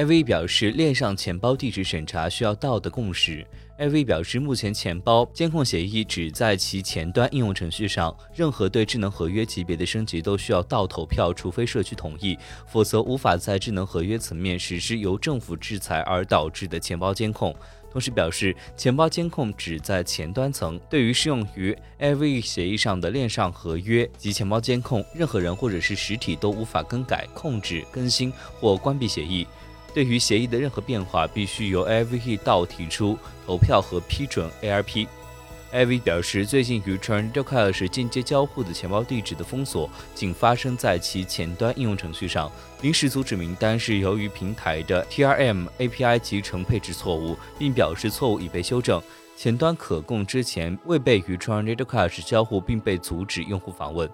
AV 表示，链上钱包地址审查需要道德共识。AV 表示，目前钱包监控协议只在其前端应用程序上，任何对智能合约级别的升级都需要到投票，除非社区同意，否则无法在智能合约层面实施由政府制裁而导致的钱包监控。同时表示，钱包监控只在前端层，对于适用于 AV 协议上的链上合约及钱包监控，任何人或者是实体都无法更改、控制、更新或关闭协议。对于协议的任何变化，必须由 AV 道提出投票和批准 ARP。AV 表示，最近与 t r a n d o Cash 间接交互的钱包地址的封锁，仅发生在其前端应用程序上。临时阻止名单是由于平台的 TRM API 集成配置错误，并表示错误已被修正。前端可供之前未被与 t r a n d o Cash 交互并被阻止用户访问。